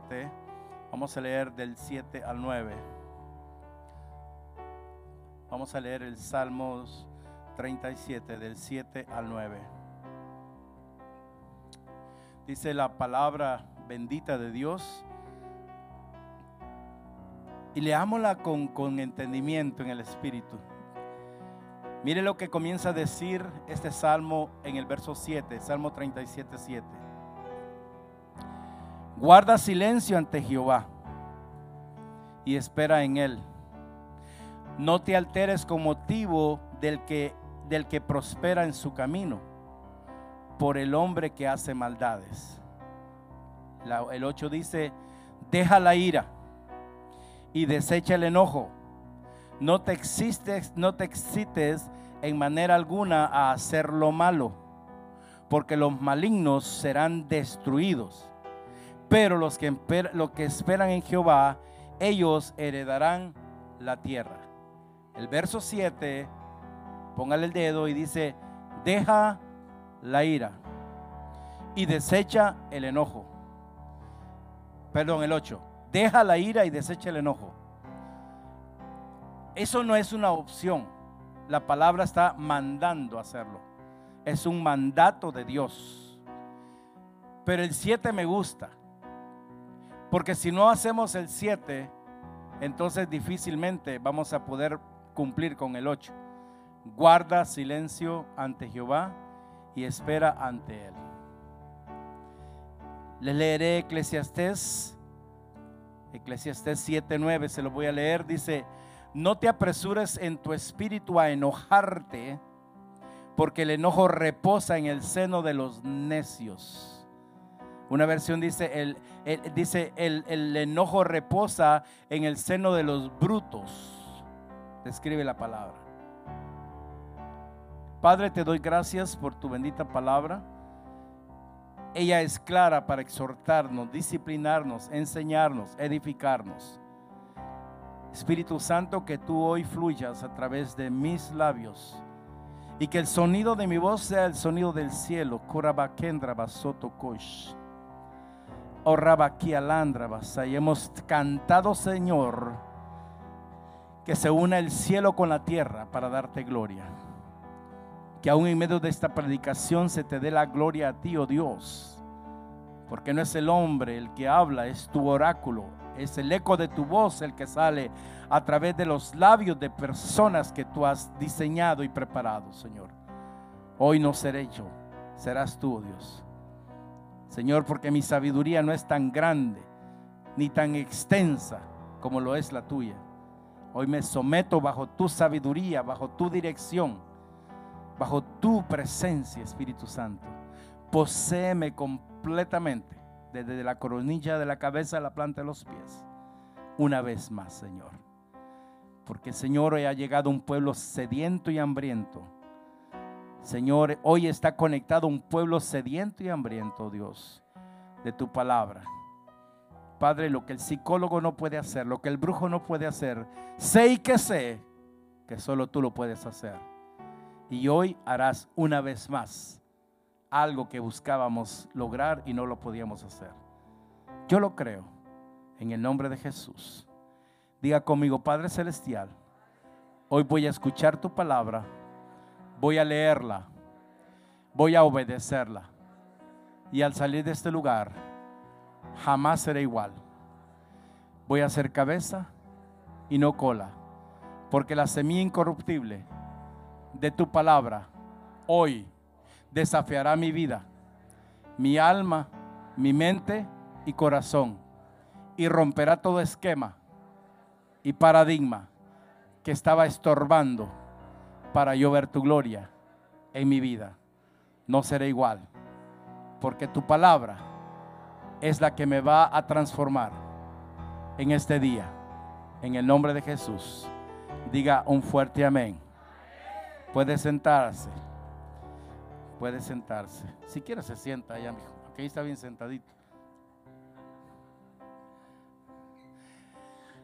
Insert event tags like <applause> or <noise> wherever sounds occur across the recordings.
37. Vamos a leer del 7 al 9. Vamos a leer el Salmos 37 del 7 al 9. Dice la palabra bendita de Dios. Y leámosla con, con entendimiento en el Espíritu. Mire lo que comienza a decir este salmo en el verso 7, Salmo 37, 7. Guarda silencio ante Jehová y espera en él. No te alteres con motivo del que, del que prospera en su camino, por el hombre que hace maldades. el 8 dice, deja la ira y desecha el enojo. No te, existes, no te excites en manera alguna a hacer lo malo, porque los malignos serán destruidos pero los que, esperan en Jehová, ellos heredarán la tierra. El verso 7, póngale el dedo y dice, deja la ira y desecha el enojo. Perdón, el 8. Deja la ira y desecha el enojo. Eso no es una opción. La palabra está mandando hacerlo. Es un mandato de Dios. Pero el 7 me gusta. Porque si no hacemos el 7, entonces difícilmente vamos a poder cumplir con el 8. Guarda silencio ante Jehová y espera ante Él. Le leeré Eclesiastés, Eclesiastés 7:9, se lo voy a leer. Dice: No te apresures en tu espíritu a enojarte, porque el enojo reposa en el seno de los necios. Una versión dice, el, dice el, enojo reposa en el seno de los brutos. Describe la palabra. Padre, te doy gracias por tu bendita palabra. Ella es clara para exhortarnos, disciplinarnos, enseñarnos, edificarnos. Espíritu Santo, que tú hoy fluyas a través de mis labios y que el sonido de mi voz sea el sonido del cielo. Kurabakendra basoto kosh. Oh y hemos cantado, Señor, que se una el cielo con la tierra para darte gloria. Que aún en medio de esta predicación se te dé la gloria a ti, oh Dios. Porque no es el hombre el que habla, es tu oráculo, es el eco de tu voz el que sale a través de los labios de personas que tú has diseñado y preparado, Señor. Hoy no seré yo, serás tú, oh Dios. Señor, porque mi sabiduría no es tan grande ni tan extensa como lo es la tuya. Hoy me someto bajo tu sabiduría, bajo tu dirección, bajo tu presencia, Espíritu Santo. Poséeme completamente, desde la coronilla de la cabeza a la planta de los pies. Una vez más, Señor. Porque, Señor, hoy ha llegado un pueblo sediento y hambriento Señor, hoy está conectado un pueblo sediento y hambriento, Dios, de tu palabra. Padre, lo que el psicólogo no puede hacer, lo que el brujo no puede hacer, sé y que sé que solo tú lo puedes hacer. Y hoy harás una vez más algo que buscábamos lograr y no lo podíamos hacer. Yo lo creo en el nombre de Jesús. Diga conmigo, Padre Celestial, hoy voy a escuchar tu palabra voy a leerla, voy a obedecerla. Y al salir de este lugar, jamás seré igual. Voy a ser cabeza y no cola, porque la semilla incorruptible de tu palabra hoy desafiará mi vida, mi alma, mi mente y corazón, y romperá todo esquema y paradigma que estaba estorbando para yo ver tu gloria en mi vida. No seré igual, porque tu palabra es la que me va a transformar en este día. En el nombre de Jesús, diga un fuerte amén. Puede sentarse. Puede sentarse. Si quiere se sienta allá, mijo. Aquí está bien sentadito.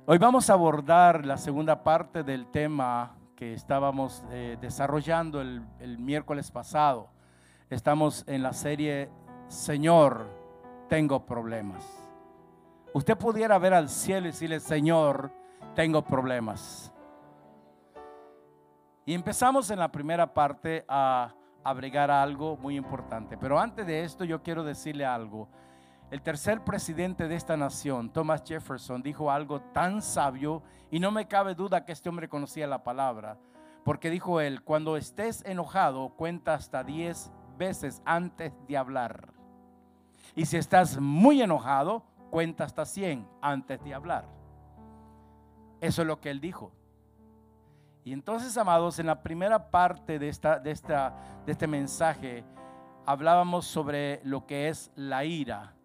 Hoy vamos a abordar la segunda parte del tema que estábamos eh, desarrollando el, el miércoles pasado. Estamos en la serie Señor, tengo problemas. Usted pudiera ver al cielo y decirle, Señor, tengo problemas. Y empezamos en la primera parte a abrigar algo muy importante. Pero antes de esto yo quiero decirle algo. El tercer presidente de esta nación, Thomas Jefferson, dijo algo tan sabio y no me cabe duda que este hombre conocía la palabra. Porque dijo él, cuando estés enojado, cuenta hasta 10 veces antes de hablar. Y si estás muy enojado, cuenta hasta 100 antes de hablar. Eso es lo que él dijo. Y entonces, amados, en la primera parte de, esta, de, esta, de este mensaje hablábamos sobre lo que es la ira.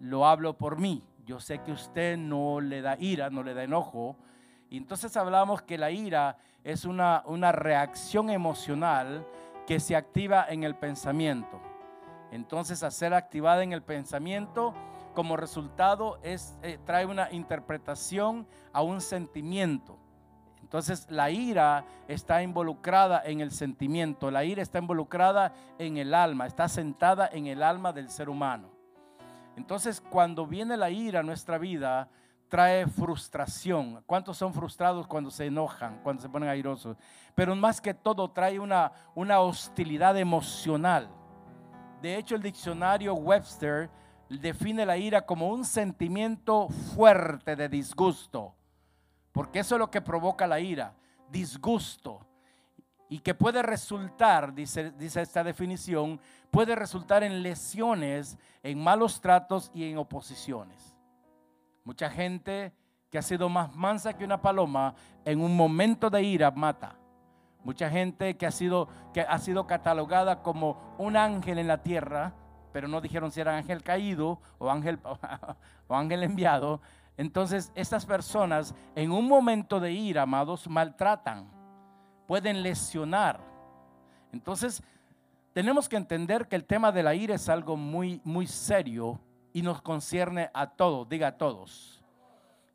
Lo hablo por mí. Yo sé que usted no le da ira, no le da enojo. Y entonces hablábamos que la ira es una, una reacción emocional que se activa en el pensamiento. Entonces, a ser activada en el pensamiento, como resultado es, eh, trae una interpretación a un sentimiento. Entonces la ira está involucrada en el sentimiento, la ira está involucrada en el alma, está sentada en el alma del ser humano. Entonces cuando viene la ira a nuestra vida, trae frustración. ¿Cuántos son frustrados cuando se enojan, cuando se ponen airosos? Pero más que todo trae una, una hostilidad emocional. De hecho, el diccionario Webster define la ira como un sentimiento fuerte de disgusto porque eso es lo que provoca la ira, disgusto. Y que puede resultar, dice, dice esta definición, puede resultar en lesiones, en malos tratos y en oposiciones. Mucha gente que ha sido más mansa que una paloma, en un momento de ira mata. Mucha gente que ha sido, que ha sido catalogada como un ángel en la tierra, pero no dijeron si era ángel caído o ángel, <laughs> o ángel enviado, entonces, estas personas en un momento de ira, amados, maltratan, pueden lesionar. Entonces, tenemos que entender que el tema de la ira es algo muy, muy serio y nos concierne a todos, diga a todos.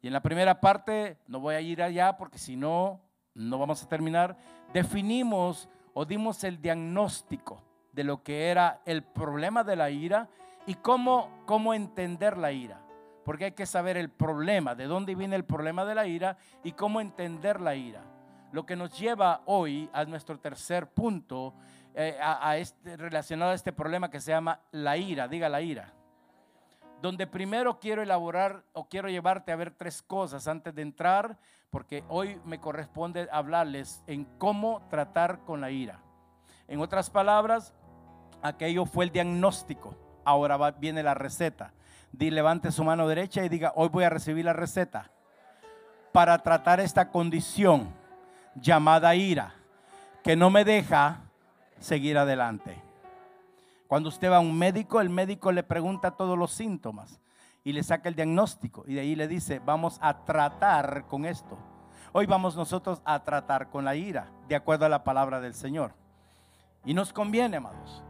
Y en la primera parte, no voy a ir allá porque si no, no vamos a terminar, definimos o dimos el diagnóstico de lo que era el problema de la ira y cómo, cómo entender la ira porque hay que saber el problema, de dónde viene el problema de la ira y cómo entender la ira. Lo que nos lleva hoy a nuestro tercer punto eh, a, este, relacionado a este problema que se llama la ira, diga la ira. Donde primero quiero elaborar o quiero llevarte a ver tres cosas antes de entrar, porque hoy me corresponde hablarles en cómo tratar con la ira. En otras palabras, aquello fue el diagnóstico, ahora viene la receta levante su mano derecha y diga, hoy voy a recibir la receta para tratar esta condición llamada ira, que no me deja seguir adelante. Cuando usted va a un médico, el médico le pregunta todos los síntomas y le saca el diagnóstico y de ahí le dice, vamos a tratar con esto. Hoy vamos nosotros a tratar con la ira, de acuerdo a la palabra del Señor. Y nos conviene, amados.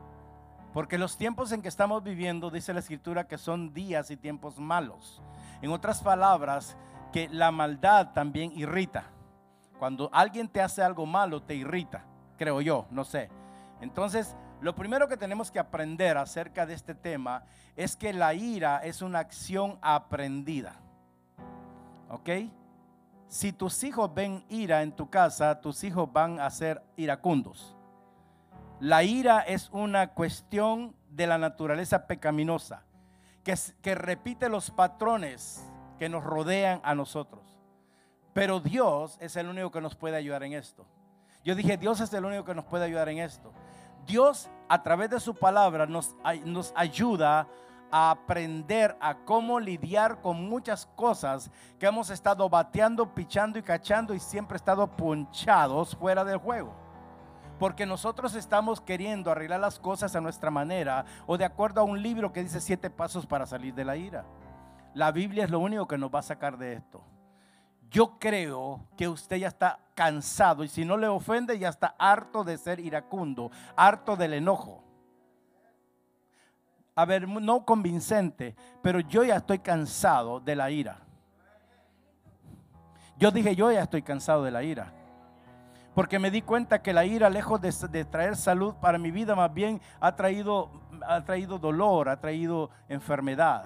Porque los tiempos en que estamos viviendo, dice la escritura, que son días y tiempos malos. En otras palabras, que la maldad también irrita. Cuando alguien te hace algo malo, te irrita, creo yo, no sé. Entonces, lo primero que tenemos que aprender acerca de este tema es que la ira es una acción aprendida. ¿Ok? Si tus hijos ven ira en tu casa, tus hijos van a ser iracundos. La ira es una cuestión de la naturaleza pecaminosa, que, que repite los patrones que nos rodean a nosotros. Pero Dios es el único que nos puede ayudar en esto. Yo dije, Dios es el único que nos puede ayudar en esto. Dios a través de su palabra nos, ayuda a aprender a cómo lidiar con muchas cosas que hemos estado bateando, pichando y cachando y siempre estado punchados fuera del juego. Porque nosotros estamos queriendo arreglar las cosas a nuestra manera o de acuerdo a un libro que dice siete pasos para salir de la ira. La Biblia es lo único que nos va a sacar de esto. Yo creo que usted ya está cansado y si no le ofende ya está harto de ser iracundo, harto del enojo. A ver, no convincente, pero yo ya estoy cansado de la ira. Yo dije, yo ya estoy cansado de la ira. Porque me di cuenta que la ira, lejos de, traer salud para mi vida, más bien ha traído, ha traído dolor, ha traído enfermedad.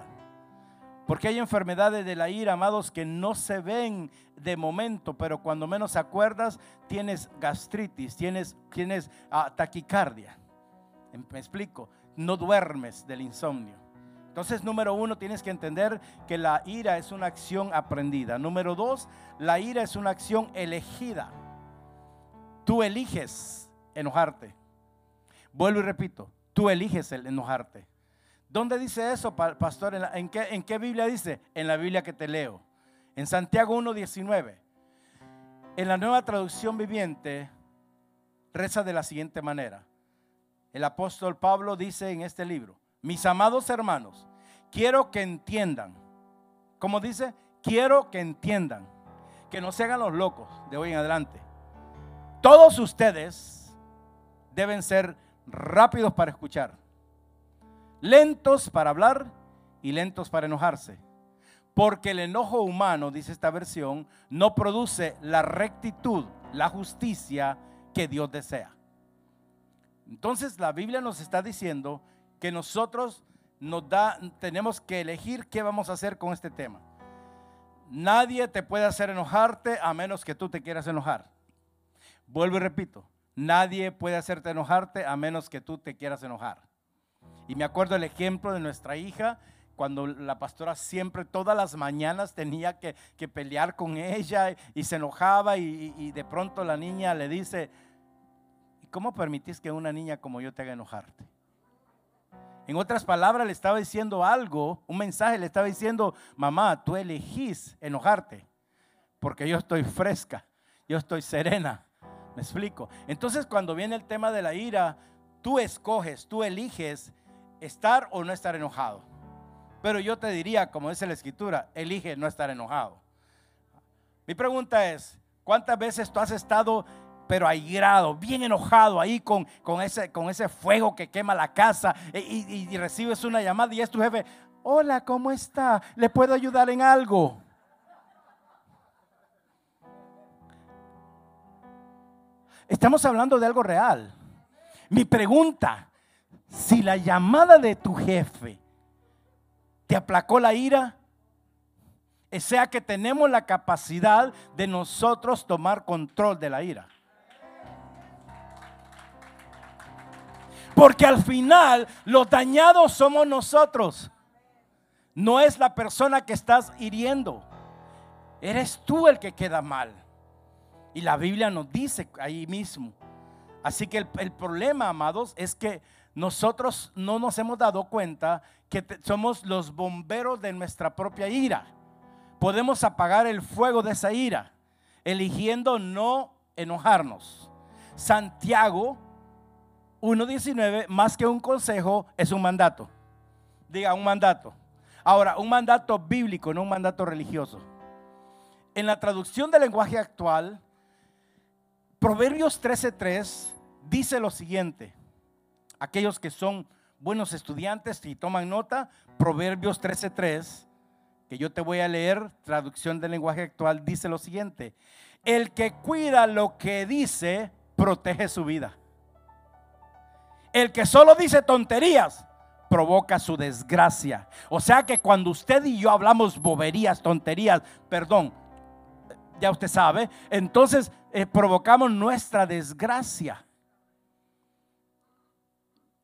Porque hay enfermedades de la ira, amados, que no se ven de momento, pero cuando menos acuerdas, tienes gastritis, tienes, tienes ah, taquicardia. Me explico, no duermes del insomnio. Entonces, número uno, tienes que entender que la ira es una acción aprendida. Número dos, la ira es una acción elegida. Tú eliges enojarte. Vuelvo y repito, tú eliges el enojarte. ¿Dónde dice eso, pastor? ¿En, qué, ¿En, qué, Biblia dice? En la Biblia que te leo. En Santiago 1.19. En la nueva traducción viviente, reza de la siguiente manera. El apóstol Pablo dice en este libro, mis amados hermanos, quiero que entiendan. ¿Cómo dice? Quiero que entiendan. Que no se hagan los locos de hoy en adelante. Todos ustedes deben ser rápidos para escuchar, lentos para hablar y lentos para enojarse. Porque el enojo humano, dice esta versión, no produce la rectitud, la justicia que Dios desea. Entonces la Biblia nos está diciendo que nosotros nos da, tenemos que elegir qué vamos a hacer con este tema. Nadie te puede hacer enojarte a menos que tú te quieras enojar. Vuelvo y repito, nadie puede hacerte enojarte a menos que tú te quieras enojar. Y me acuerdo el ejemplo de nuestra hija, cuando la pastora siempre, todas las mañanas tenía que, pelear con ella y se enojaba y, y, de pronto la niña le dice, ¿cómo permitís que una niña como yo te haga enojarte? En otras palabras, le estaba diciendo algo, un mensaje, le estaba diciendo, mamá, tú elegís enojarte, porque yo estoy fresca, yo estoy serena. ¿Me explico? Entonces cuando viene el tema de la ira, tú escoges, tú eliges estar o no estar enojado. Pero yo te diría, como dice la escritura, elige no estar enojado. Mi pregunta es, ¿cuántas veces tú has estado pero airado, bien enojado ahí con, con, ese, con ese fuego que quema la casa y, y recibes una llamada y es tu jefe, hola, ¿cómo está? ¿Le puedo ayudar en algo? Estamos hablando de algo real. Mi pregunta, si la llamada de tu jefe te aplacó la ira, sea que tenemos la capacidad de nosotros tomar control de la ira. Porque al final los dañados somos nosotros. No es la persona que estás hiriendo. Eres tú el que queda mal. Y la Biblia nos dice ahí mismo. Así que el, problema, amados, es que nosotros no nos hemos dado cuenta que somos los bomberos de nuestra propia ira. Podemos apagar el fuego de esa ira, eligiendo no enojarnos. Santiago 1.19, más que un consejo, es un mandato. Diga, un mandato. Ahora, un mandato bíblico, no un mandato religioso. En la traducción del lenguaje actual, Proverbios 13:3 dice lo siguiente. Aquellos que son buenos estudiantes y toman nota, Proverbios 13:3, que yo te voy a leer, traducción del lenguaje actual, dice lo siguiente. El que cuida lo que dice, protege su vida. El que solo dice tonterías, provoca su desgracia. O sea que cuando usted y yo hablamos boberías, tonterías, perdón, ya usted sabe, entonces eh, provocamos nuestra desgracia.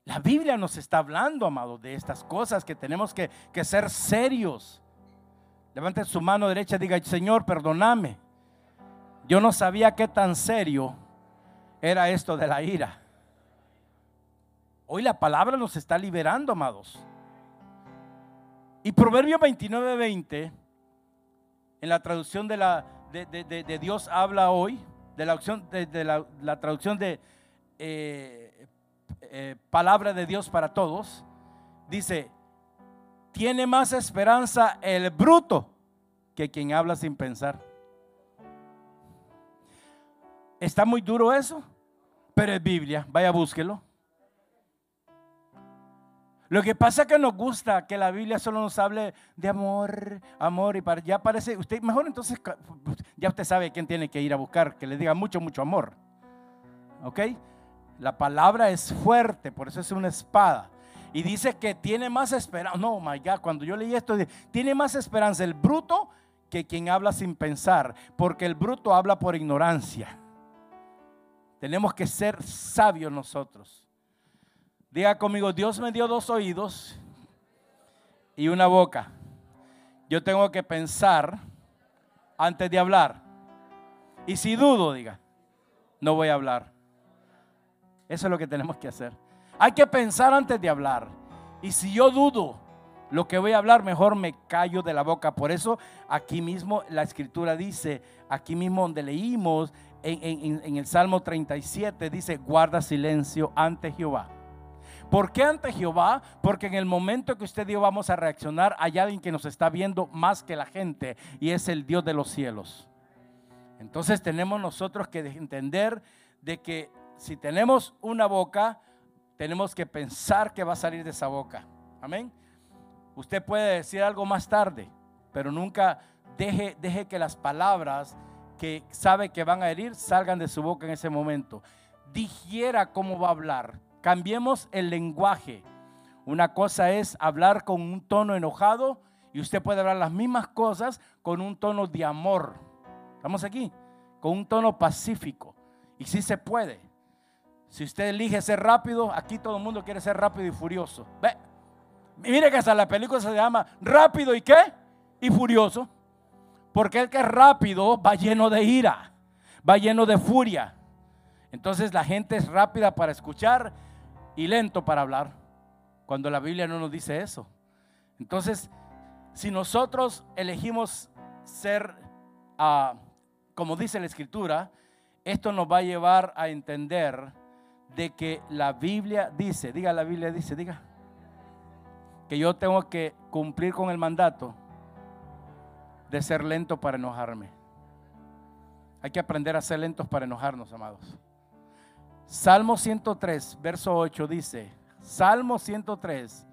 La Biblia nos está hablando, amado, de estas cosas que tenemos que, que ser serios. Levante su mano derecha y diga, Señor, perdóname. Yo no sabía qué tan serio era esto de la ira. Hoy la palabra nos está liberando, amados. Y Proverbio 29, 20, en la traducción de, la, de Dios habla hoy, de la, opción, de, la, traducción de eh, eh, palabra de Dios para todos, dice, tiene más esperanza el bruto que quien habla sin pensar. Está muy duro eso, pero es Biblia, vaya búsquelo. Lo que pasa es que nos gusta que la Biblia solo nos hable de amor, amor y para, ya parece, usted mejor entonces, ya usted sabe quién tiene que ir a buscar, que le diga mucho, mucho amor. ¿Ok? La palabra es fuerte, por eso es una espada. Y dice que tiene más esperanza. No, my God, cuando yo leí esto, tiene más esperanza el bruto que quien habla sin pensar, porque el bruto habla por ignorancia. Tenemos que ser sabios nosotros. Diga conmigo, Dios me dio dos oídos y una boca. Yo tengo que pensar antes de hablar. Y si dudo, diga, no voy a hablar. Eso es lo que tenemos que hacer. Hay que pensar antes de hablar. Y si yo dudo lo que voy a hablar, mejor me callo de la boca. Por eso aquí mismo la escritura dice, aquí mismo donde leímos en, el Salmo 37, dice, guarda silencio ante Jehová ¿Por qué ante Jehová? Porque en el momento que usted y yo vamos a reaccionar, hay alguien que nos está viendo más que la gente y es el Dios de los cielos. Entonces tenemos nosotros que entender de que si tenemos una boca, tenemos que pensar que va a salir de esa boca. Amén. Usted puede decir algo más tarde, pero nunca deje, deje que las palabras que sabe que van a herir salgan de su boca en ese momento. Digiera cómo va a hablar Cambiemos el lenguaje. Una cosa es hablar con un tono enojado y usted puede hablar las mismas cosas con un tono de amor. ¿Estamos aquí? Con un tono pacífico. Y sí se puede. Si usted elige ser rápido, aquí todo el mundo quiere ser rápido y furioso. Ve, mire que hasta la película se llama Rápido y qué? Y furioso. Porque el que es rápido va lleno de ira, va lleno de furia. Entonces la gente es rápida para escuchar y lento para hablar, cuando la Biblia no nos dice eso. Entonces, si nosotros elegimos ser, ah, como dice la Escritura, esto nos va a llevar a entender de que la Biblia dice, diga la Biblia dice, diga, que yo tengo que cumplir con el mandato de ser lento para enojarme. Hay que aprender a ser lentos para enojarnos, amados. Salmo 103, verso 8 dice, Salmo 103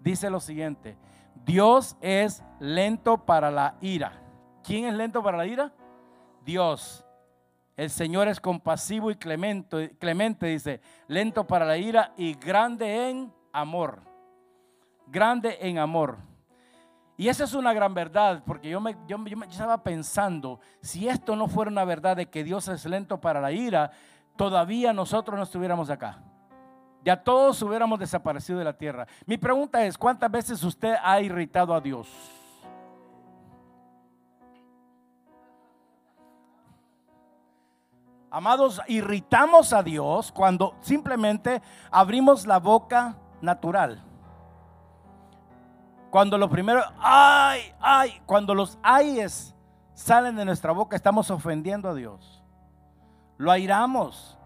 dice lo siguiente, Dios es lento para la ira. ¿Quién es lento para la ira? Dios. El Señor es compasivo y clemente, clemente, dice, lento para la ira y grande en amor. Grande en amor. Y esa es una gran verdad, porque yo, me, yo, yo estaba pensando, si esto no fuera una verdad de que Dios es lento para la ira, todavía nosotros no estuviéramos acá. Ya todos hubiéramos desaparecido de la tierra. Mi pregunta es, ¿cuántas veces usted ha irritado a Dios? Amados, irritamos a Dios cuando simplemente abrimos la boca natural. Cuando lo primero, ay, ay, cuando los ayes salen de nuestra boca, estamos ofendiendo a Dios lo airamos,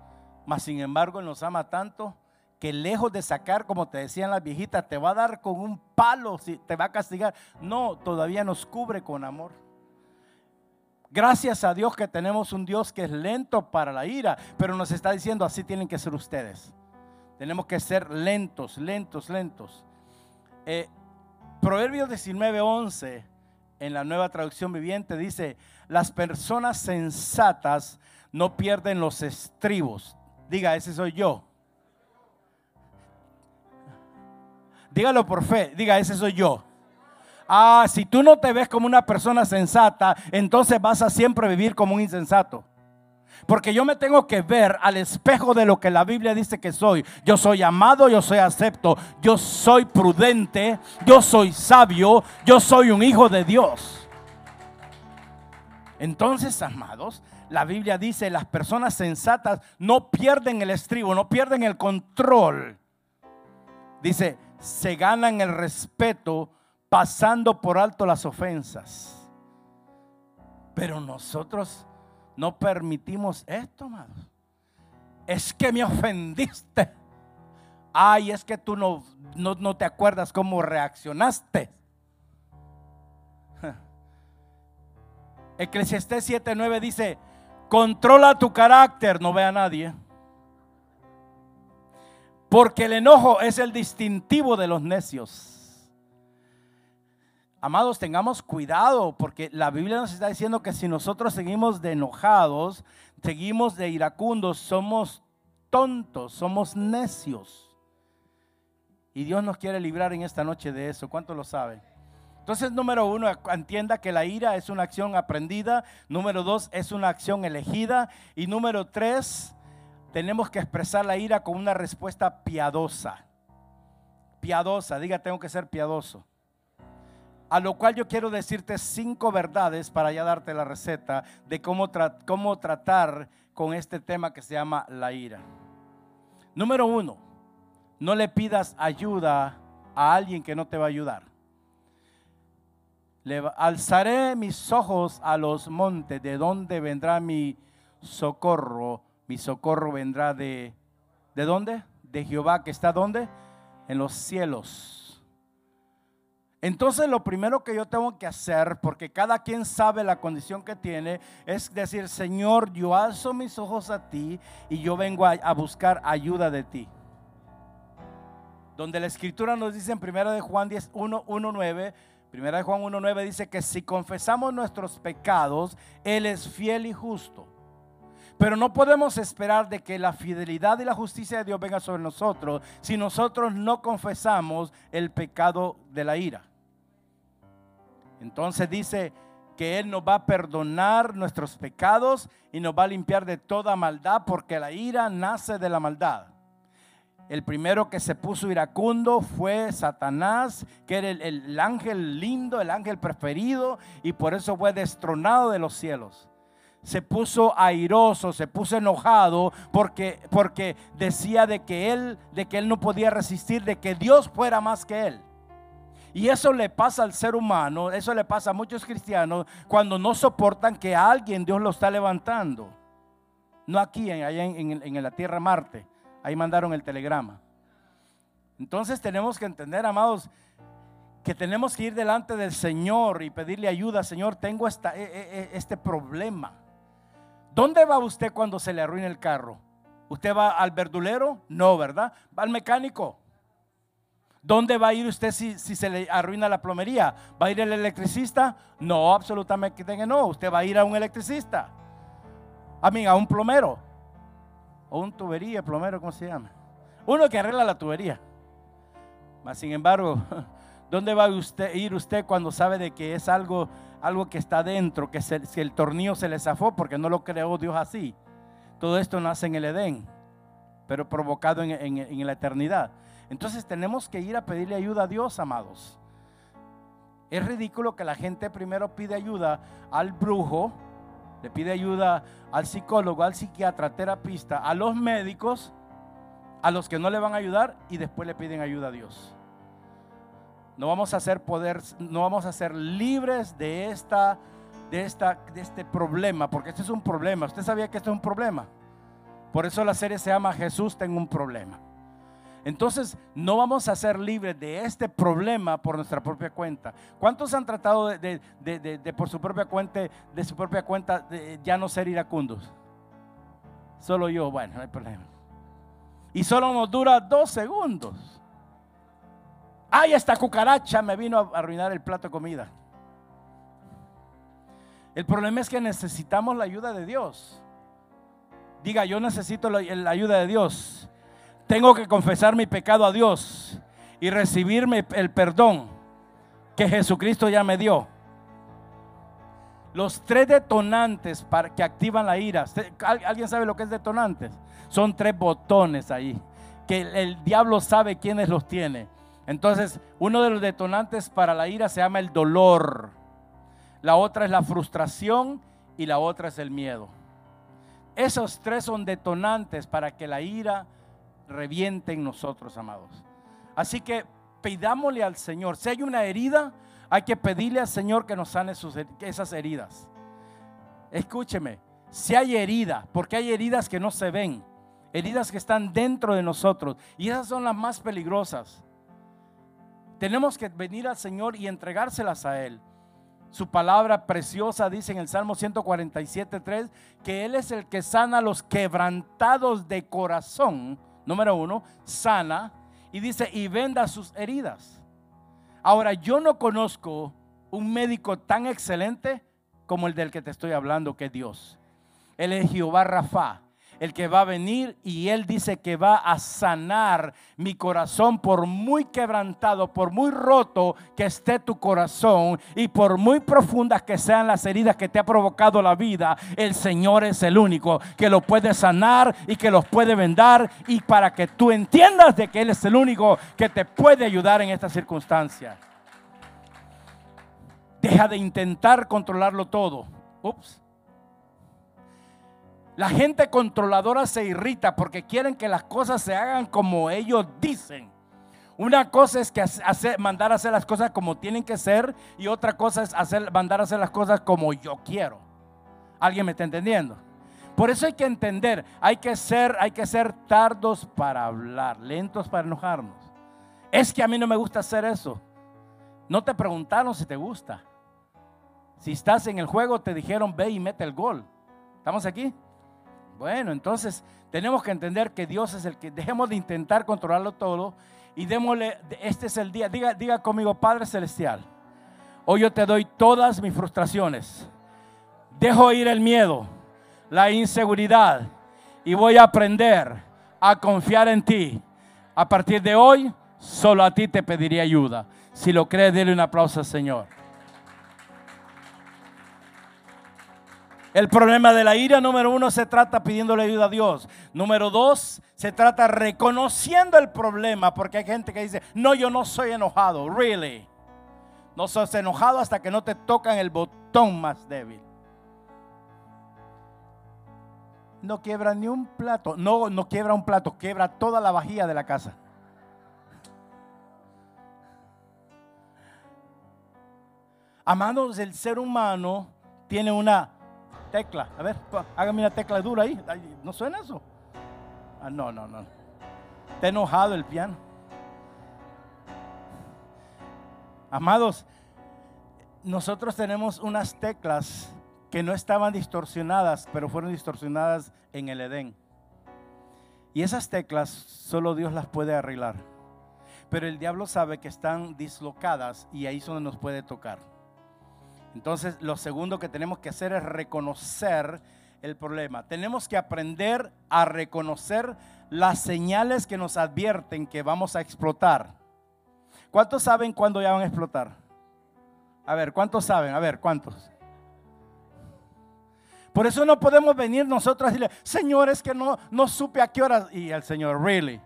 mas sin embargo Él nos ama tanto que lejos de sacar, como te decían las viejitas, te va a dar con un palo, te va a castigar. No, todavía nos cubre con amor. Gracias a Dios que tenemos un Dios que es lento para la ira, pero nos está diciendo así tienen que ser ustedes. Tenemos que ser lentos, lentos, lentos. Eh, Proverbios 19:11 en la nueva traducción viviente dice, las personas sensatas no pierden los estribos. Diga, ese soy yo. Dígalo por fe, diga, ese soy yo. Ah, si tú no te ves como una persona sensata, entonces vas a siempre vivir como un insensato. Porque yo me tengo que ver al espejo de lo que la Biblia dice que soy. Yo soy amado, yo soy acepto, yo soy prudente, yo soy sabio, yo soy un hijo de Dios. Entonces, amados, la Biblia dice, las personas sensatas no pierden el estribo, no pierden el control. Dice, se ganan el respeto pasando por alto las ofensas. Pero nosotros no permitimos esto, amados. es que me ofendiste. Ay, es que tú no, no, te acuerdas cómo reaccionaste. <laughs> Eclesiastés 7:9 dice, controla tu carácter, no ve a nadie. Porque el enojo es el distintivo de los necios. Amados, tengamos cuidado porque la Biblia nos está diciendo que si nosotros seguimos de enojados, seguimos de iracundos, somos tontos, somos necios. Y Dios nos quiere librar en esta noche de eso. ¿Cuánto lo saben? Entonces, número uno, entienda que la ira es una acción aprendida. Número dos, es una acción elegida. Y número tres, tenemos que expresar la ira con una respuesta piadosa. Piadosa, diga, tengo que ser piadoso. A lo cual yo quiero decirte cinco verdades para ya darte la receta de cómo, cómo tratar con este tema que se llama la ira. Número uno, no le pidas ayuda a alguien que no te va a ayudar. Alzaré mis ojos a los montes, de donde vendrá mi socorro. Mi socorro vendrá de, ¿de dónde? De Jehová que está donde? En los cielos. Entonces lo primero que yo tengo que hacer, porque cada quien sabe la condición que tiene, es decir, Señor, yo alzo mis ojos a ti y yo vengo a, buscar ayuda de ti. Donde la escritura nos dice en 1 de Juan 10, 1, 1, 9, 1 de Juan 1, 9 dice que si confesamos nuestros pecados, Él es fiel y justo. Pero no podemos esperar de que la fidelidad y la justicia de Dios venga sobre nosotros si nosotros no confesamos el pecado de la ira. Entonces dice que Él nos va a perdonar nuestros pecados y nos va a limpiar de toda maldad porque la ira nace de la maldad. El primero que se puso iracundo fue Satanás, que era el, ángel lindo, el ángel preferido, y por eso fue destronado de los cielos. Se puso airoso, se puso enojado porque, porque decía de que él, de que él no podía resistir, de que Dios fuera más que él. Y eso le pasa al ser humano, eso le pasa a muchos cristianos cuando no soportan que alguien Dios lo está levantando. No aquí, allá en, en la tierra Marte. Ahí mandaron el telegrama. Entonces tenemos que entender, amados, que tenemos que ir delante del Señor y pedirle ayuda. Señor, tengo esta, e, e, e, este problema. ¿Dónde va usted cuando se le arruina el carro? ¿Usted va al verdulero? No, ¿verdad? ¿Va al mecánico? ¿Dónde va a ir usted si, se le arruina la plomería? ¿Va a ir el electricista? No, absolutamente no. Usted va a ir a un electricista. A mí, a un plomero. O un tubería, plomero, ¿cómo se llama? Uno que arregla la tubería. Mas, sin embargo, <laughs> ¿dónde va a usted, ir usted cuando sabe de que es algo, algo que está dentro, que si el tornillo se le zafó porque no lo creó Dios así? Todo esto nace en el Edén, pero provocado en la eternidad. Entonces tenemos que ir a pedirle ayuda a Dios, amados. Es ridículo que la gente primero pide ayuda al brujo, le pide ayuda al psicólogo, al psiquiatra, terapista, a los médicos, a los que no le van a ayudar y después le piden ayuda a Dios. No vamos a ser poder, no vamos a ser libres de esta, de esta, de este problema, porque este es un problema. ¿Usted sabía que esto es un problema? Por eso la serie se llama Jesús tengo un problema. Entonces, no vamos a ser libres de este problema por nuestra propia cuenta. ¿Cuántos han tratado de, por su propia cuenta, de su propia cuenta, de ya no ser iracundos? Solo yo, bueno, no hay problema. Y solo nos dura dos segundos. Ay, esta cucaracha me vino a arruinar el plato de comida. El problema es que necesitamos la ayuda de Dios. Diga, yo necesito la ayuda de Dios. Tengo que confesar mi pecado a Dios y recibirme el perdón que Jesucristo ya me dio. Los tres detonantes para que activan la ira. ¿Alguien sabe lo que es detonantes? Son tres botones ahí. Que el diablo sabe quiénes los tiene. Entonces, uno de los detonantes para la ira se llama el dolor. La otra es la frustración y la otra es el miedo. Esos tres son detonantes para que la ira reviente en nosotros, amados. Así que pidámosle al Señor. Si hay una herida, hay que pedirle al Señor que nos sane esas heridas. Escúcheme, si hay herida, porque hay heridas que no se ven, heridas que están dentro de nosotros. Y esas son las más peligrosas. Tenemos que venir al Señor y entregárselas a Él. Su palabra preciosa dice en el Salmo 147.3 que Él es el que sana los quebrantados de corazón. Número uno, sana. Y dice, y venda sus heridas. Ahora, yo no conozco un médico tan excelente como el del que te estoy hablando, que es Dios. Él es Jehová Rafa el que va a venir y Él dice que va a sanar mi corazón por muy quebrantado, por muy roto que esté tu corazón y por muy profundas que sean las heridas que te ha provocado la vida, el Señor es el único que lo puede sanar y que los puede vendar y para que tú entiendas de que Él es el único que te puede ayudar en esta circunstancia. Deja de intentar controlarlo todo. Ups. La gente controladora se irrita porque quieren que las cosas se hagan como ellos dicen. Una cosa es que mandar a hacer las cosas como tienen que ser y otra cosa es mandar a hacer las cosas como yo quiero. ¿Alguien me está entendiendo? Por eso hay que entender, hay que ser, hay que ser tardos para hablar, lentos para enojarnos. Es que a mí no me gusta hacer eso. No te preguntaron si te gusta. Si estás en el juego te dijeron ve y mete el gol. ¿Estamos aquí? Bueno, entonces tenemos que entender que Dios es el que dejemos de intentar controlarlo todo y démosle, este es el día, diga, conmigo, Padre Celestial, hoy yo te doy todas mis frustraciones, dejo ir el miedo, la inseguridad y voy a aprender a confiar en ti. A partir de hoy, solo a ti te pediría ayuda. Si lo crees, dile un aplauso al Señor. El problema de la ira, número uno, se trata pidiéndole ayuda a Dios. Número dos, se trata reconociendo el problema, porque hay gente que dice, no, yo no soy enojado, really. No sos enojado hasta que no te tocan el botón más débil. No quiebra ni un plato, no, no quiebra un plato, quiebra toda la vajilla de la casa. Amados, el ser humano tiene una tecla. A ver, hágame una tecla dura ahí. ¿No suena eso? Ah, no, no, no. Está enojado el piano. Amados, nosotros tenemos unas teclas que no estaban distorsionadas, pero fueron distorsionadas en el Edén. Y esas teclas solo Dios las puede arreglar. Pero el diablo sabe que están dislocadas y ahí es donde nos puede tocar. Entonces, lo segundo que tenemos que hacer es reconocer el problema. Tenemos que aprender a reconocer las señales que nos advierten que vamos a explotar. ¿Cuántos saben cuándo ya van a explotar? A ver, ¿cuántos saben? A ver, ¿cuántos? Por eso no podemos venir nosotros y decirle, Señor, es que no, no supe a qué hora. Y el Señor, really?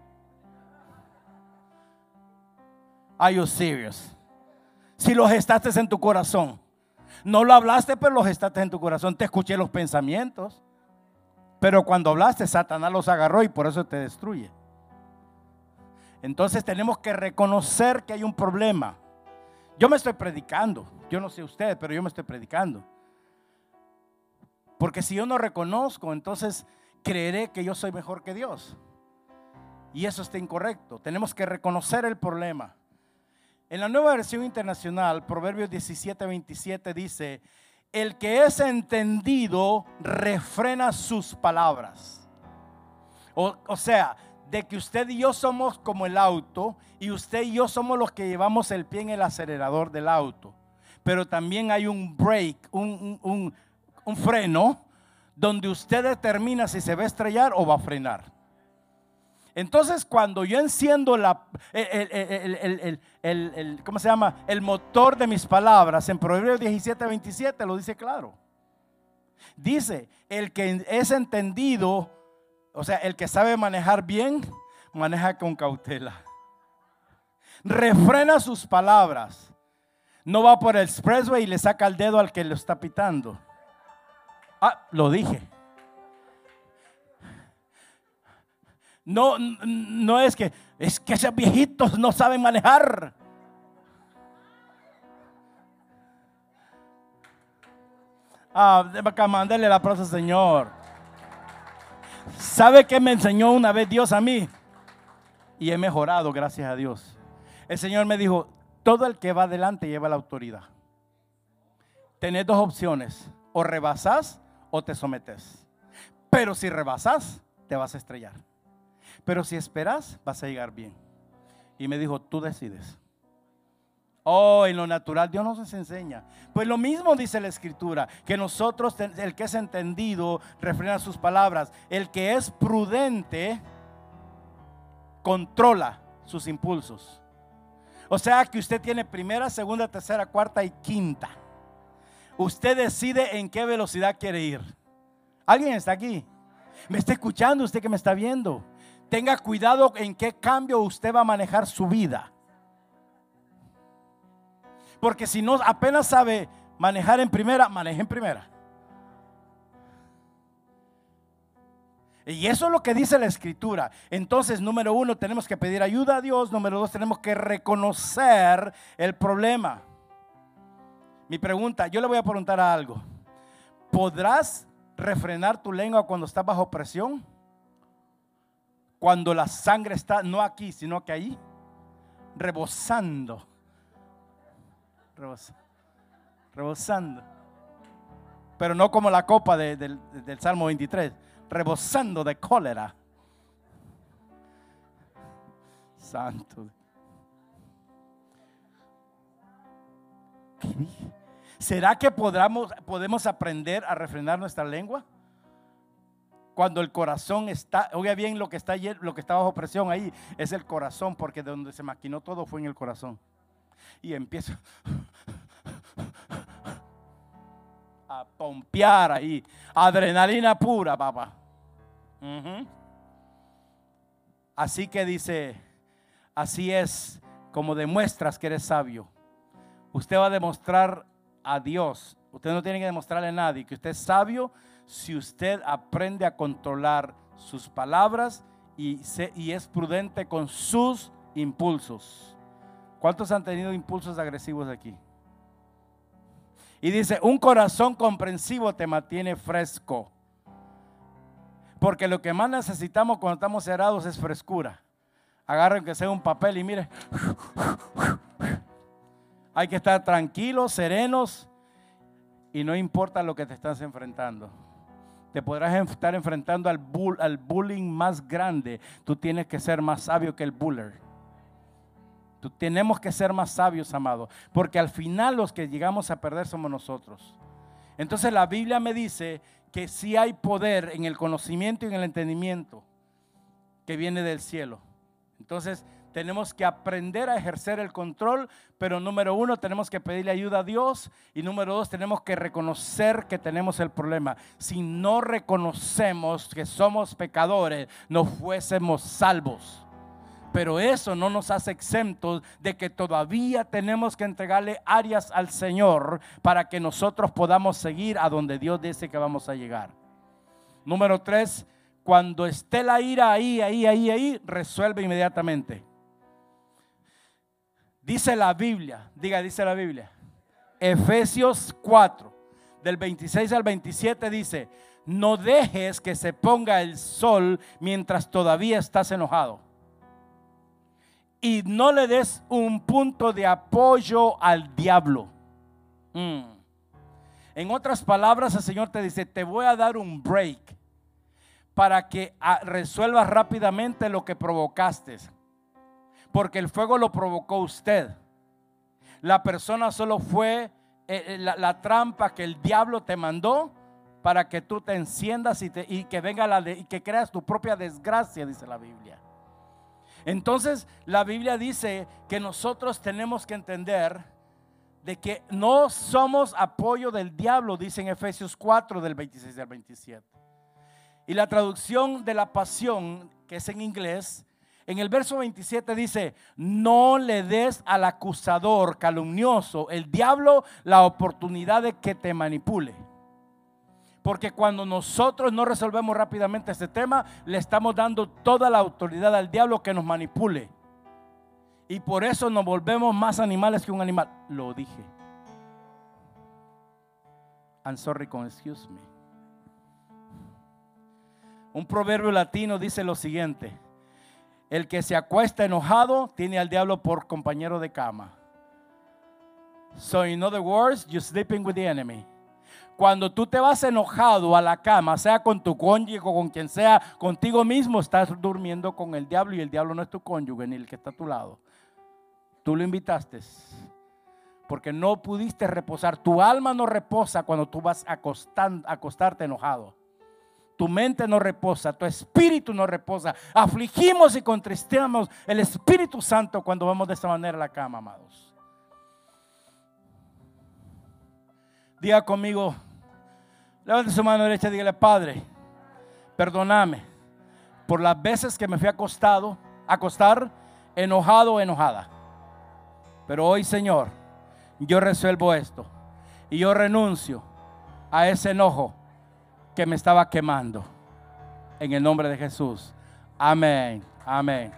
Are you serious? Si los gestaste en tu corazón. No lo hablaste, pero los gestaste en tu corazón. Te escuché los pensamientos. Pero cuando hablaste, Satanás los agarró y por eso te destruye. Entonces tenemos que reconocer que hay un problema. Yo me estoy predicando. Yo no sé usted, pero yo me estoy predicando. Porque si yo no reconozco, entonces creeré que yo soy mejor que Dios. Y eso está incorrecto. Tenemos que reconocer el problema. En la nueva versión internacional, Proverbios 17, 27 dice, el que es entendido refrena sus palabras. O, o, sea, de que usted y yo somos como el auto y usted y yo somos los que llevamos el pie en el acelerador del auto. Pero también hay un break, un, un, un freno, donde usted determina si se va a estrellar o va a frenar. Entonces, cuando yo enciendo la, el, ¿cómo se llama? El motor de mis palabras, en Proverbios 17, 27 lo dice claro. Dice, el que es entendido, o sea, el que sabe manejar bien, maneja con cautela. Refrena sus palabras. No va por el expressway y le saca el dedo al que lo está pitando. Ah, lo dije. No, no es que, es que esos viejitos no saben manejar. Ah, mandele la prosa, Señor. ¿Sabe qué me enseñó una vez Dios a mí? Y he mejorado, gracias a Dios. El Señor me dijo, todo el que va adelante lleva la autoridad. Tenés dos opciones, o rebasás o te sometes. Pero si rebasás, te vas a estrellar. Pero si esperas, vas a llegar bien. Y me dijo, tú decides. Oh, en lo natural Dios nos enseña. Pues lo mismo dice la escritura, que nosotros, el que es entendido, refrena sus palabras. El que es prudente, controla sus impulsos. O sea que usted tiene primera, segunda, tercera, cuarta y quinta. Usted decide en qué velocidad quiere ir. ¿Alguien está aquí? ¿Me está escuchando usted que me está viendo? Tenga cuidado en qué cambio usted va a manejar su vida. Porque si no apenas sabe manejar en primera, maneje en primera. Y eso es lo que dice la escritura. Entonces, número uno, tenemos que pedir ayuda a Dios. Número dos, tenemos que reconocer el problema. Mi pregunta, yo le voy a preguntar algo. ¿Podrás refrenar tu lengua cuando estás bajo presión? Cuando la sangre está no aquí, sino que ahí, rebosando. Rebosando. Pero no como la copa del Salmo 23 rebosando de cólera. Santo. ¿Será que podamos, podemos aprender a refrenar nuestra lengua? Cuando el corazón está, oiga bien lo que está lo que está bajo presión ahí es el corazón, porque de donde se maquinó todo fue en el corazón. Y empieza a pompear ahí, adrenalina pura, papá. Así que dice, así es como demuestras que eres sabio. Usted va a demostrar a Dios, usted no tiene que demostrarle a nadie que usted es sabio si usted aprende a controlar sus palabras y, es prudente con sus impulsos. ¿Cuántos han tenido impulsos agresivos aquí? Y dice, un corazón comprensivo te mantiene fresco. Porque lo que más necesitamos cuando estamos cerrados es frescura. Agarren que sea un papel y mire. Hay que estar tranquilos, serenos y no importa lo que te estás enfrentando. Te podrás estar enfrentando al, al bullying más grande. Tú tienes que ser más sabio que el buller. Tú, tenemos que ser más sabios, amado. Porque al final los que llegamos a perder somos nosotros. Entonces la Biblia me dice que sí hay poder en el conocimiento y en el entendimiento que viene del cielo. Entonces tenemos que aprender a ejercer el control, pero número uno tenemos que pedirle ayuda a Dios y número dos tenemos que reconocer que tenemos el problema. Si no reconocemos que somos pecadores, no fuésemos salvos. Pero eso no nos hace exentos de que todavía tenemos que entregarle áreas al Señor para que nosotros podamos seguir a donde Dios dice que vamos a llegar. Número tres, cuando esté la ira ahí, ahí, ahí, ahí, resuelve inmediatamente. Dice la Biblia, diga, dice la Biblia. Efesios 4, del 26 al 27 dice, no dejes que se ponga el sol mientras todavía estás enojado y no le des un punto de apoyo al diablo. Mm. En otras palabras, el Señor te dice, te voy a dar un break para que ah, resuelvas rápidamente lo que provocaste. Porque el fuego lo provocó usted. La persona solo fue eh, eh, la, trampa que el diablo te mandó para que tú te enciendas y, que venga la y que creas tu propia desgracia, dice la Biblia. Entonces la Biblia dice que nosotros tenemos que entender de que no somos apoyo del diablo, dice en Efesios 4 del 26 al 27. Y la traducción de la pasión, que es en inglés, en el verso 27 dice, no le des al acusador calumnioso, el diablo, la oportunidad de que te manipule. Porque cuando nosotros no resolvemos rápidamente este tema, le estamos dando toda la autoridad al diablo que nos manipule. Y por eso nos volvemos más animales que un animal. Lo dije. I'm sorry con excuse me. Un proverbio latino dice lo siguiente. El que se acuesta enojado tiene al diablo por compañero de cama. So in other words, you're sleeping with the enemy. Cuando tú te vas enojado a la cama, sea con tu cónyuge o con quien sea, contigo mismo, estás durmiendo con el diablo y el diablo no es tu cónyuge ni el que está a tu lado. Tú lo invitaste porque no pudiste reposar. Tu alma no reposa cuando tú vas a, acostarte enojado. Tu mente no reposa, tu espíritu no reposa. Afligimos y contristamos el Espíritu Santo cuando vamos de esta manera a la cama, amados. Diga conmigo, levante su mano derecha y dígale, Padre, perdóname por las veces que me fui acostado, acostar enojado o enojada. Pero hoy, Señor, yo resuelvo esto y yo renuncio a ese enojo que me estaba quemando. En el nombre de Jesús. Amén. Amén.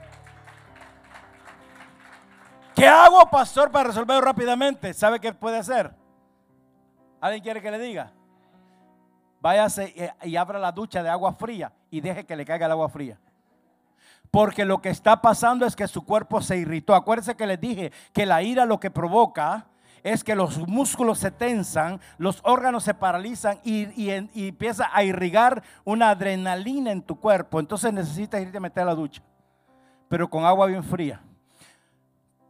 ¿Qué hago, pastor, para resolverlo rápidamente? ¿Sabe qué puede hacer? ¿Alguien quiere que le diga? Váyase y abra la ducha de agua fría y deje que le caiga el agua fría. Porque lo que está pasando es que su cuerpo se irritó. Acuérdense que les dije que la ira lo que provoca es que los músculos se tensan, los órganos se paralizan y, empieza a irrigar una adrenalina en tu cuerpo. Entonces necesitas irte a meter a la ducha, pero con agua bien fría.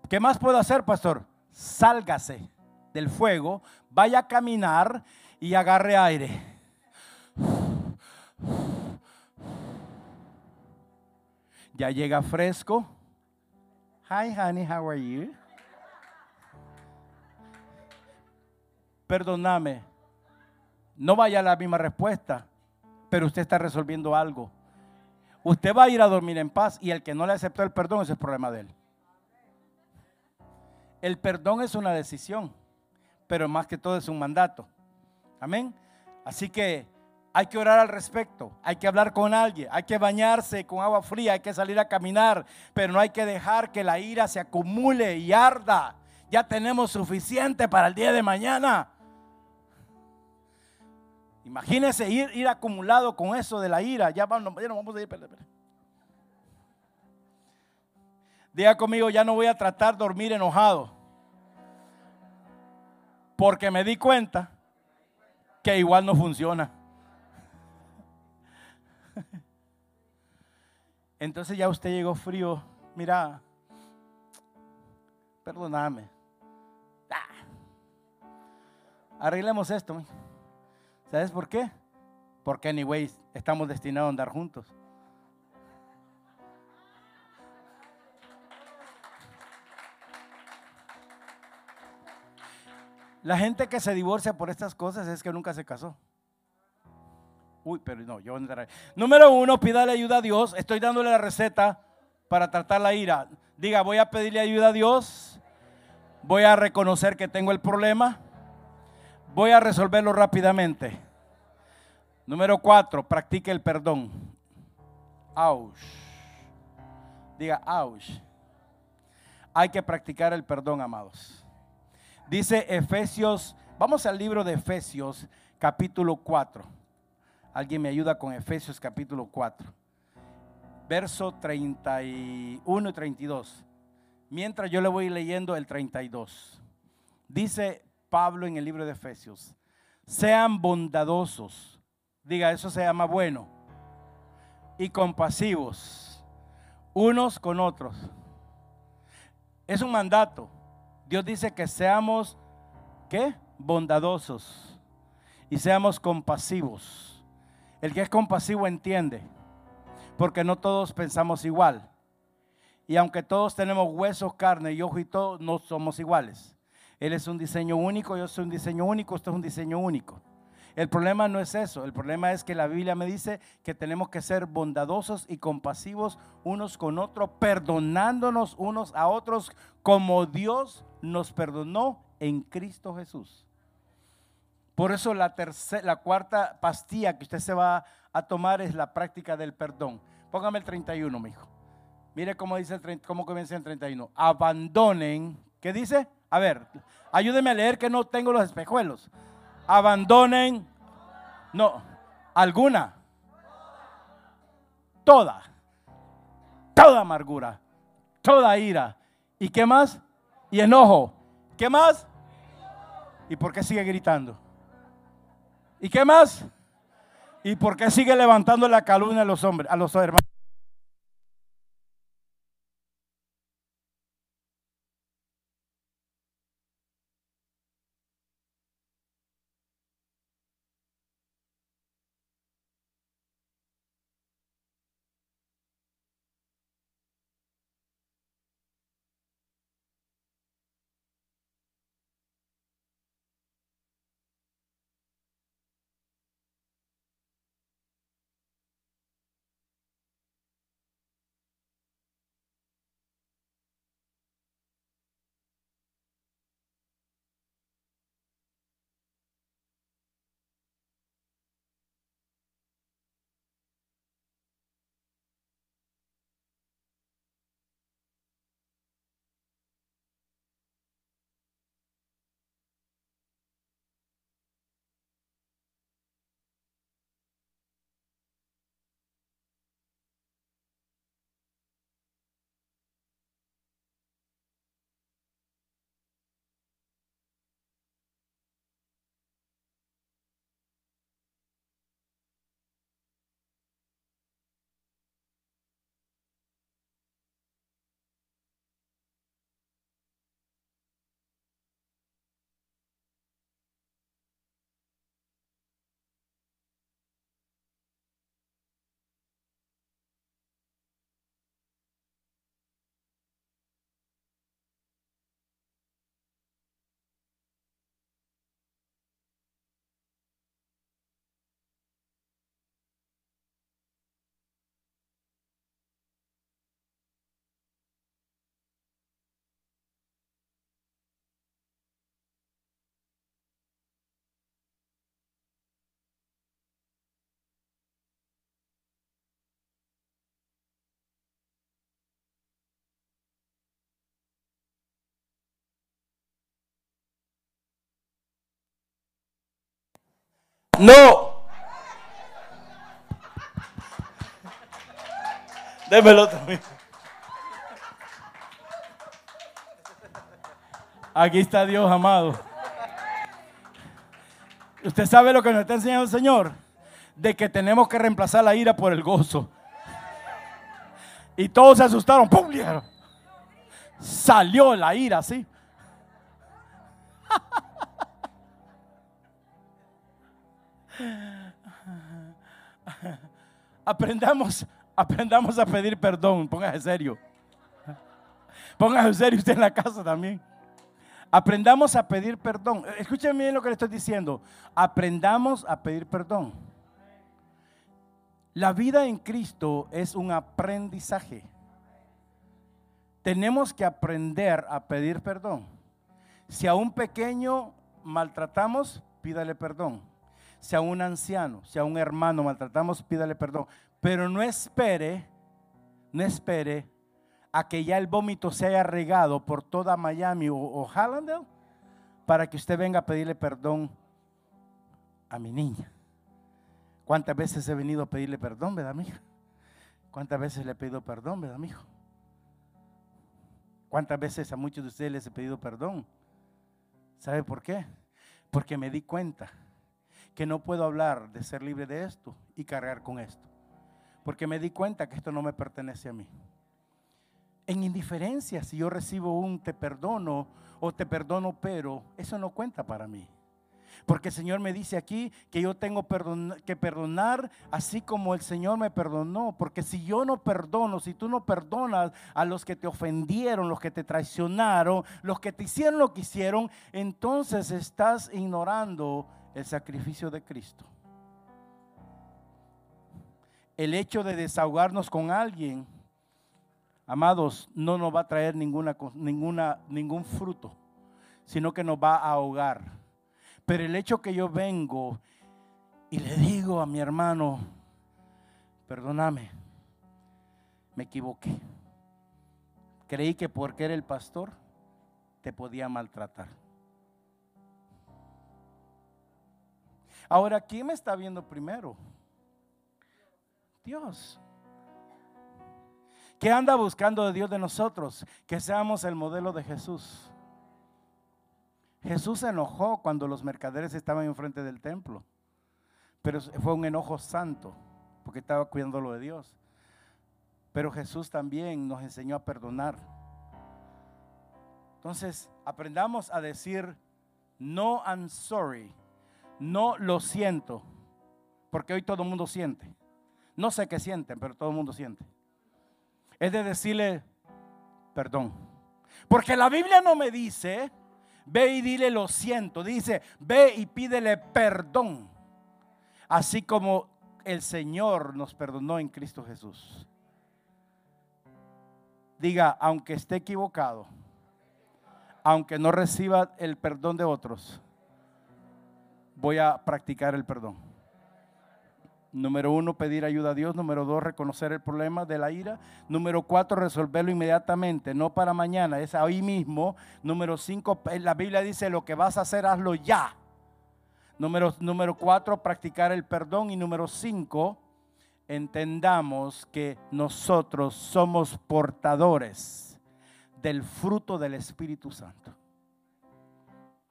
¿Qué más puedo hacer, pastor? Sálgase del fuego, vaya a caminar y agarre aire. Ya llega fresco. Hi, honey, how are you? Perdóname, no vaya la misma respuesta, pero usted está resolviendo algo. Usted va a ir a dormir en paz y el que no le aceptó el perdón, ese es el problema de él. El perdón es una decisión, pero más que todo es un mandato. Amén. Así que hay que orar al respecto, hay que hablar con alguien, hay que bañarse con agua fría, hay que salir a caminar, pero no hay que dejar que la ira se acumule y arda. Ya tenemos suficiente para el día de mañana. Imagínese ir, ir acumulado con eso de la ira. Ya, vamos, ya no vamos a ir. Diga conmigo, ya no voy a tratar de dormir enojado. Porque me di cuenta que igual no funciona. <laughs> Entonces ya usted llegó frío. Mira, perdóname. Ah. Arreglemos esto. ¿Sabes por qué? Porque, anyways, estamos destinados a andar juntos. La gente que se divorcia por estas cosas es que nunca se casó. Uy, pero no, yo Número uno, pídale ayuda a Dios. Estoy dándole la receta para tratar la ira. Diga, voy a pedirle ayuda a Dios. Voy a reconocer que tengo el problema. Voy a resolverlo rápidamente. Número cuatro, practique el perdón. Auch. Diga, ouch. Hay que practicar el perdón, amados. Dice Efesios, vamos al libro de Efesios, capítulo 4. Alguien me ayuda con Efesios, capítulo 4. Verso 31 y 32. Mientras yo le voy leyendo el 32. Dice Pablo en el libro de Efesios, sean bondadosos, diga, eso se llama bueno, y compasivos, unos con otros. Es un mandato. Dios dice que seamos, ¿qué? Bondadosos y seamos compasivos. El que es compasivo entiende, porque no todos pensamos igual. Y aunque todos tenemos huesos, carne y ojo y todo, no somos iguales. Él es un diseño único, yo soy un diseño único, esto es un diseño único. El problema no es eso, el problema es que la Biblia me dice que tenemos que ser bondadosos y compasivos unos con otros, perdonándonos unos a otros como Dios nos perdonó en Cristo Jesús. Por eso la, tercera, la cuarta pastilla que usted se va a tomar es la práctica del perdón. Póngame el 31, mi hijo. Mire cómo dice el cómo comienza el 31. Abandonen, ¿qué dice? A ver, ayúdeme a leer que no tengo los espejuelos. Abandonen, no, alguna. toda, toda amargura, toda ira. ¿Y qué más? Y enojo. ¿Qué más? ¿Y por qué sigue gritando? ¿Y qué más? ¿Y por qué sigue levantando la calumnia a los hombres, a los hermanos? No. Démelo también. Aquí está Dios amado. Usted sabe lo que nos está enseñando el Señor, de que tenemos que reemplazar la ira por el gozo. Y todos se asustaron, ¡pum! Salió la ira, ¿sí? Aprendamos, aprendamos a pedir perdón. Póngase serio. Póngase serio usted en la casa también. Aprendamos a pedir perdón. Escúcheme bien lo que le estoy diciendo. Aprendamos a pedir perdón. La vida en Cristo es un aprendizaje. Tenemos que aprender a pedir perdón. Si a un pequeño maltratamos, pídale perdón si a un anciano, si a un hermano maltratamos, pídale perdón. Pero no espere, no espere a que ya el vómito se haya regado por toda Miami o, o para que usted venga a pedirle perdón a mi niña. ¿Cuántas veces he venido a pedirle perdón, verdad, hija? ¿Cuántas veces le he pedido perdón, verdad, hijo? ¿Cuántas veces a muchos de ustedes les he pedido perdón? ¿Sabe por qué? Porque me di cuenta que no puedo hablar de ser libre de esto y cargar con esto. Porque me di cuenta que esto no me pertenece a mí. En indiferencia, si yo recibo un te perdono o te perdono pero, eso no cuenta para mí. Porque el Señor me dice aquí que yo tengo que perdonar así como el Señor me perdonó. Porque si yo no perdono, si tú no perdonas a los que te ofendieron, los que te traicionaron, los que te hicieron lo que hicieron, entonces estás ignorando el sacrificio de Cristo. El hecho de desahogarnos con alguien, amados, no nos va a traer ninguna, ninguna, ningún fruto, sino que nos va a ahogar. Pero el hecho que yo vengo y le digo a mi hermano, perdóname, me equivoqué. Creí que porque era el pastor te podía maltratar. Ahora, ¿quién me está viendo primero? Dios. ¿Qué anda buscando de Dios de nosotros? Que seamos el modelo de Jesús. Jesús se enojó cuando los mercaderes estaban enfrente del templo, pero fue un enojo santo, porque estaba cuidando lo de Dios. Pero Jesús también nos enseñó a perdonar. Entonces, aprendamos a decir, no, I'm sorry, no lo siento, porque hoy todo el mundo siente. No sé qué sienten, pero todo el mundo siente. Es de decirle, perdón. Porque la Biblia no me dice, ve y dile lo siento. Dice, ve y pídele perdón. Así como el Señor nos perdonó en Cristo Jesús. Diga, aunque esté equivocado, aunque no reciba el perdón de otros, voy a practicar el perdón. Número uno, pedir ayuda a Dios. Número dos, reconocer el problema de la ira. Número cuatro, resolverlo inmediatamente, no para mañana, es hoy mismo. Número cinco, la Biblia dice, lo que vas a hacer, hazlo ya. Número, número cuatro, practicar el perdón. Y número cinco, entendamos que nosotros somos portadores del fruto del Espíritu Santo.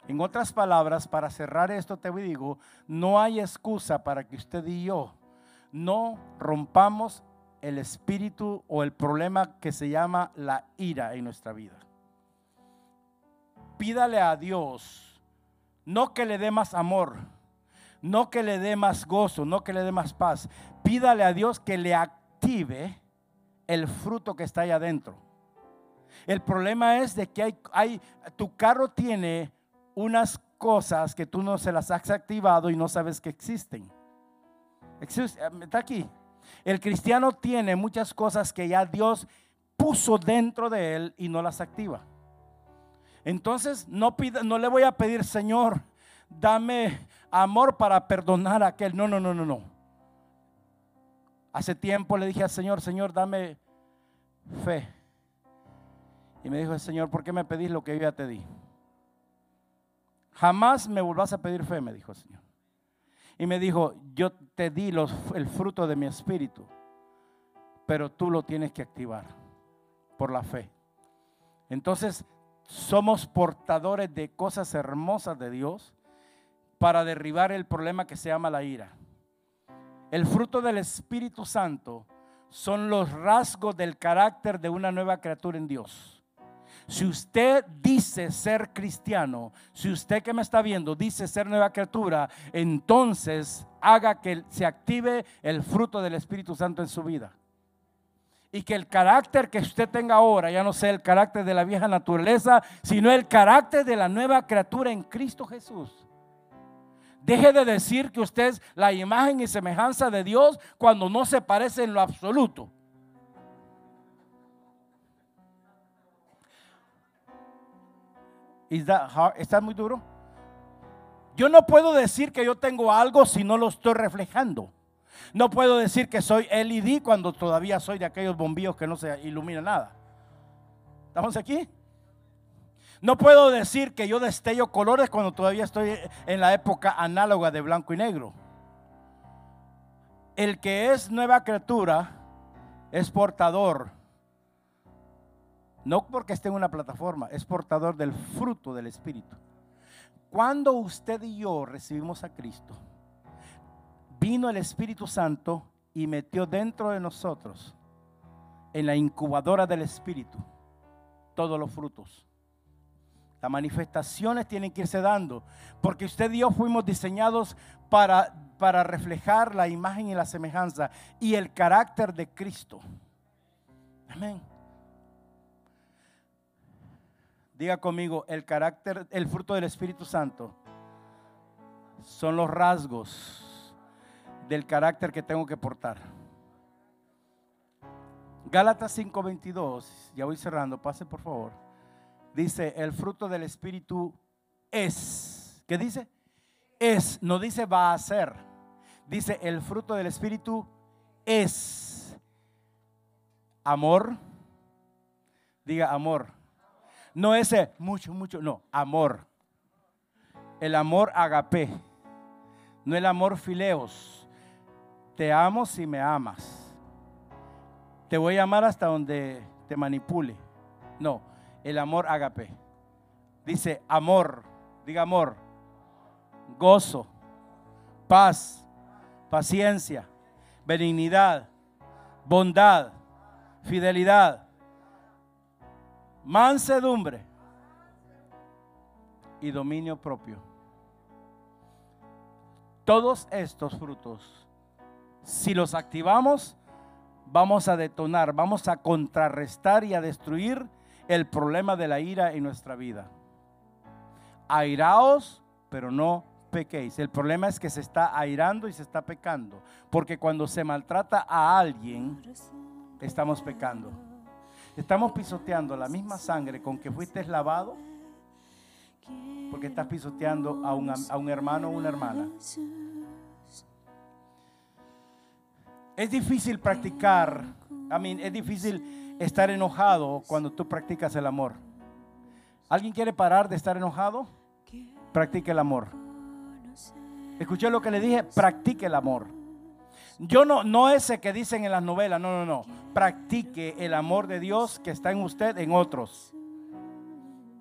En otras palabras, para cerrar esto te digo, no hay excusa para que usted y yo no rompamos el espíritu o el problema que se llama la ira en nuestra vida. Pídale a Dios, no que le dé más amor, no que le dé más gozo, no que le dé más paz. Pídale a Dios que le active el fruto que está ahí adentro. El problema es de que hay, hay tu carro tiene unas cosas que tú no se las has activado y no sabes que existen. Está aquí. El cristiano tiene muchas cosas que ya Dios puso dentro de él y no las activa. Entonces no, pida, no le voy a pedir, Señor, dame amor para perdonar a aquel. No, no, no, no, no. Hace tiempo le dije al Señor, Señor, dame fe. Y me dijo el Señor, ¿por qué me pedís lo que yo ya te di? Jamás me volvás a pedir fe, me dijo el Señor. Y me dijo, yo te di el fruto de mi espíritu, pero tú lo tienes que activar por la fe. Entonces, somos portadores de cosas hermosas de Dios para derribar el problema que se llama la ira. El fruto del Espíritu Santo son los rasgos del carácter de una nueva criatura en Dios. Si usted dice ser cristiano, si usted que me está viendo dice ser nueva criatura, entonces haga que se active el fruto del Espíritu Santo en su vida. Y que el carácter que usted tenga ahora ya no sea el carácter de la vieja naturaleza, sino el carácter de la nueva criatura en Cristo Jesús. Deje de decir que usted es la imagen y semejanza de Dios cuando no se parece en lo absoluto. ¿Está muy duro? Yo no puedo decir que yo tengo algo si no lo estoy reflejando. No puedo decir que soy LED cuando todavía soy de aquellos bombillos que no se ilumina nada. ¿Estamos aquí? No puedo decir que yo destello colores cuando todavía estoy en la época análoga de blanco y negro. El que es nueva criatura es portador no porque esté en una plataforma, es portador del fruto del Espíritu. Cuando usted y yo recibimos a Cristo, vino el Espíritu Santo y metió dentro de nosotros, en la incubadora del Espíritu, todos los frutos. Las manifestaciones tienen que irse dando, porque usted y yo fuimos diseñados para, para reflejar la imagen y la semejanza y el carácter de Cristo. Amén. Diga conmigo, el carácter, el fruto del Espíritu Santo son los rasgos del carácter que tengo que portar. Gálatas 5:22, ya voy cerrando, pase por favor. Dice, el fruto del Espíritu es. ¿Qué dice? Es, no dice va a ser. Dice, el fruto del Espíritu es amor. Diga amor no ese mucho, mucho, no, amor. El amor agape. No el amor fileos. Te amo si me amas. Te voy a amar hasta donde te manipule. No, el amor ágape. Dice amor, diga amor, gozo, paz, paciencia, benignidad, bondad, fidelidad, mansedumbre y dominio propio. Todos estos frutos, si los activamos, vamos a detonar, vamos a contrarrestar y a destruir el problema de la ira en nuestra vida. Airaos, pero no pequéis. El problema es que se está airando y se está pecando. Porque cuando se maltrata a alguien, estamos pecando. Estamos pisoteando la misma sangre con que fuiste lavado. Porque estás pisoteando a un, a un hermano o una hermana. Es difícil practicar, I mean, es difícil estar enojado cuando tú practicas el amor. ¿Alguien quiere parar de estar enojado? Practique el amor. Escuché lo que le dije, practique el amor. Yo no, no ese que dicen en las novelas, no, no, no. Practique el amor de Dios que está en usted, en otros.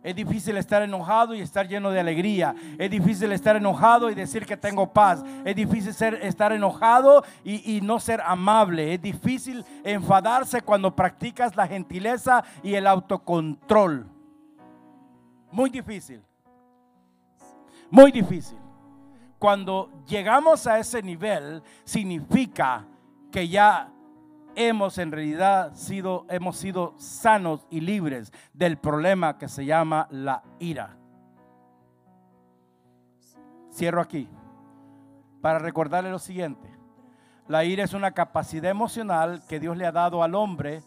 Es difícil estar enojado y estar lleno de alegría. Es difícil estar enojado y decir que tengo paz. Es difícil ser, estar enojado y, y, no ser amable. Es difícil enfadarse cuando practicas la gentileza y el autocontrol. Muy difícil. Muy difícil. Cuando llegamos a ese nivel, significa que ya hemos en realidad sido, hemos sido sanos y libres del problema que se llama la ira. Cierro aquí para recordarle lo siguiente. La ira es una capacidad emocional que Dios le ha dado al hombre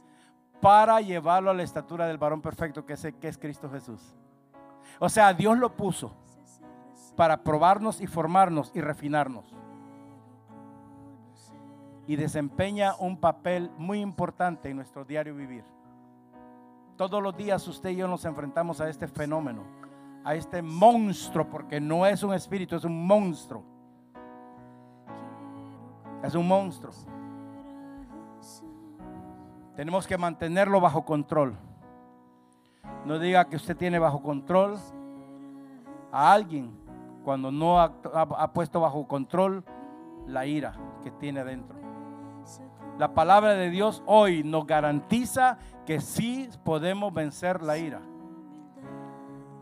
para llevarlo a la estatura del varón perfecto que es, que es Cristo Jesús. O sea, Dios lo puso para probarnos y formarnos y refinarnos y desempeña un papel muy importante en nuestro diario vivir. Todos los días usted y yo nos enfrentamos a este fenómeno, a este monstruo, porque no es un espíritu, es un monstruo. Es un monstruo. Tenemos que mantenerlo bajo control. No diga que usted tiene bajo control a alguien cuando no ha, puesto bajo control la ira que tiene dentro. La palabra de Dios hoy nos garantiza que sí podemos vencer la ira.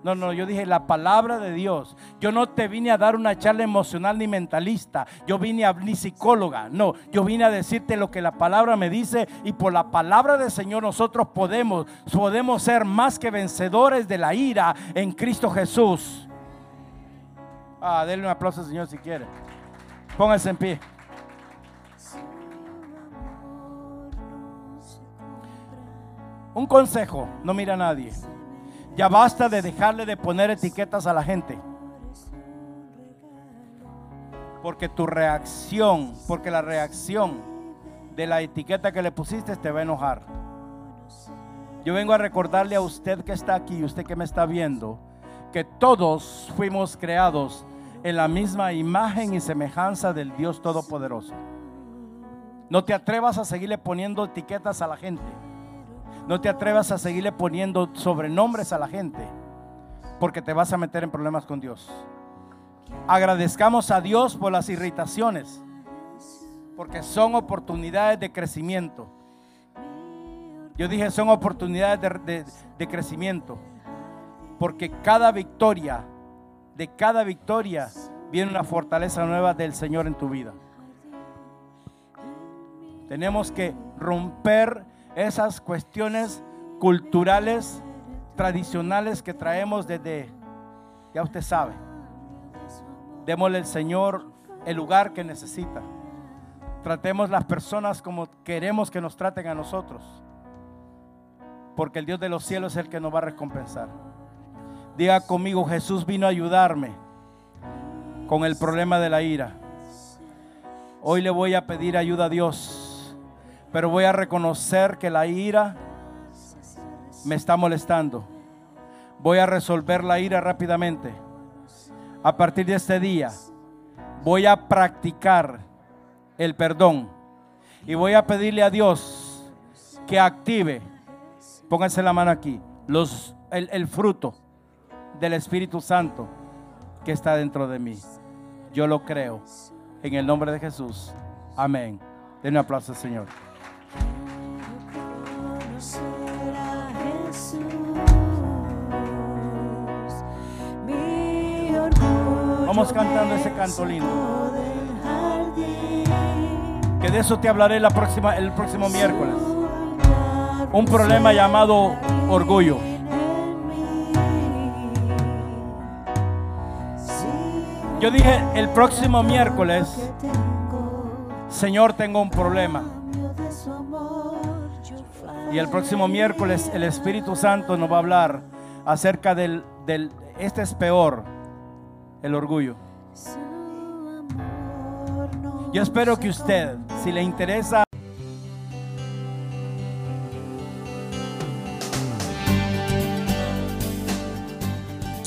No, no, yo dije la palabra de Dios. Yo no te vine a dar una charla emocional ni mentalista. Yo vine a ni psicóloga. No, yo vine a decirte lo que la palabra me dice y por la palabra del Señor nosotros podemos podemos ser más que vencedores de la ira en Cristo Jesús. Ah, denle un aplauso, Señor, si quiere. Póngase en pie. Un consejo, no mira a nadie. Ya basta de dejarle de poner etiquetas a la gente. Porque tu reacción, porque la reacción de la etiqueta que le pusiste te va a enojar. Yo vengo a recordarle a usted que está aquí, usted que me está viendo, que todos fuimos creados en la misma imagen y semejanza del Dios Todopoderoso. No te atrevas a seguirle poniendo etiquetas a la gente. No te atrevas a seguirle poniendo sobrenombres a la gente, porque te vas a meter en problemas con Dios. Agradezcamos a Dios por las irritaciones, porque son oportunidades de crecimiento. Yo dije, son oportunidades de, de crecimiento, porque cada victoria, de cada victoria, viene una fortaleza nueva del Señor en tu vida. Tenemos que romper esas cuestiones culturales, tradicionales que traemos desde, ya usted sabe. Démosle al Señor el lugar que necesita. Tratemos las personas como queremos que nos traten a nosotros. Porque el Dios de los cielos es el que nos va a recompensar. Diga conmigo, Jesús vino a ayudarme con el problema de la ira. Hoy le voy a pedir ayuda a Dios pero voy a reconocer que la ira me está molestando. Voy a resolver la ira rápidamente. A partir de este día voy a practicar el perdón y voy a pedirle a Dios que active, pónganse la mano aquí, los, el, el fruto del Espíritu Santo que está dentro de mí. Yo lo creo. En el nombre de Jesús. Amén. Den un aplauso Señor. Vamos cantando ese canto lindo. Que de eso te hablaré la próxima, el próximo miércoles. Un problema llamado orgullo. Yo dije el próximo miércoles, Señor, tengo un problema. Y el próximo miércoles el Espíritu Santo nos va a hablar acerca del, del este es peor, el orgullo. Yo espero que usted, si le interesa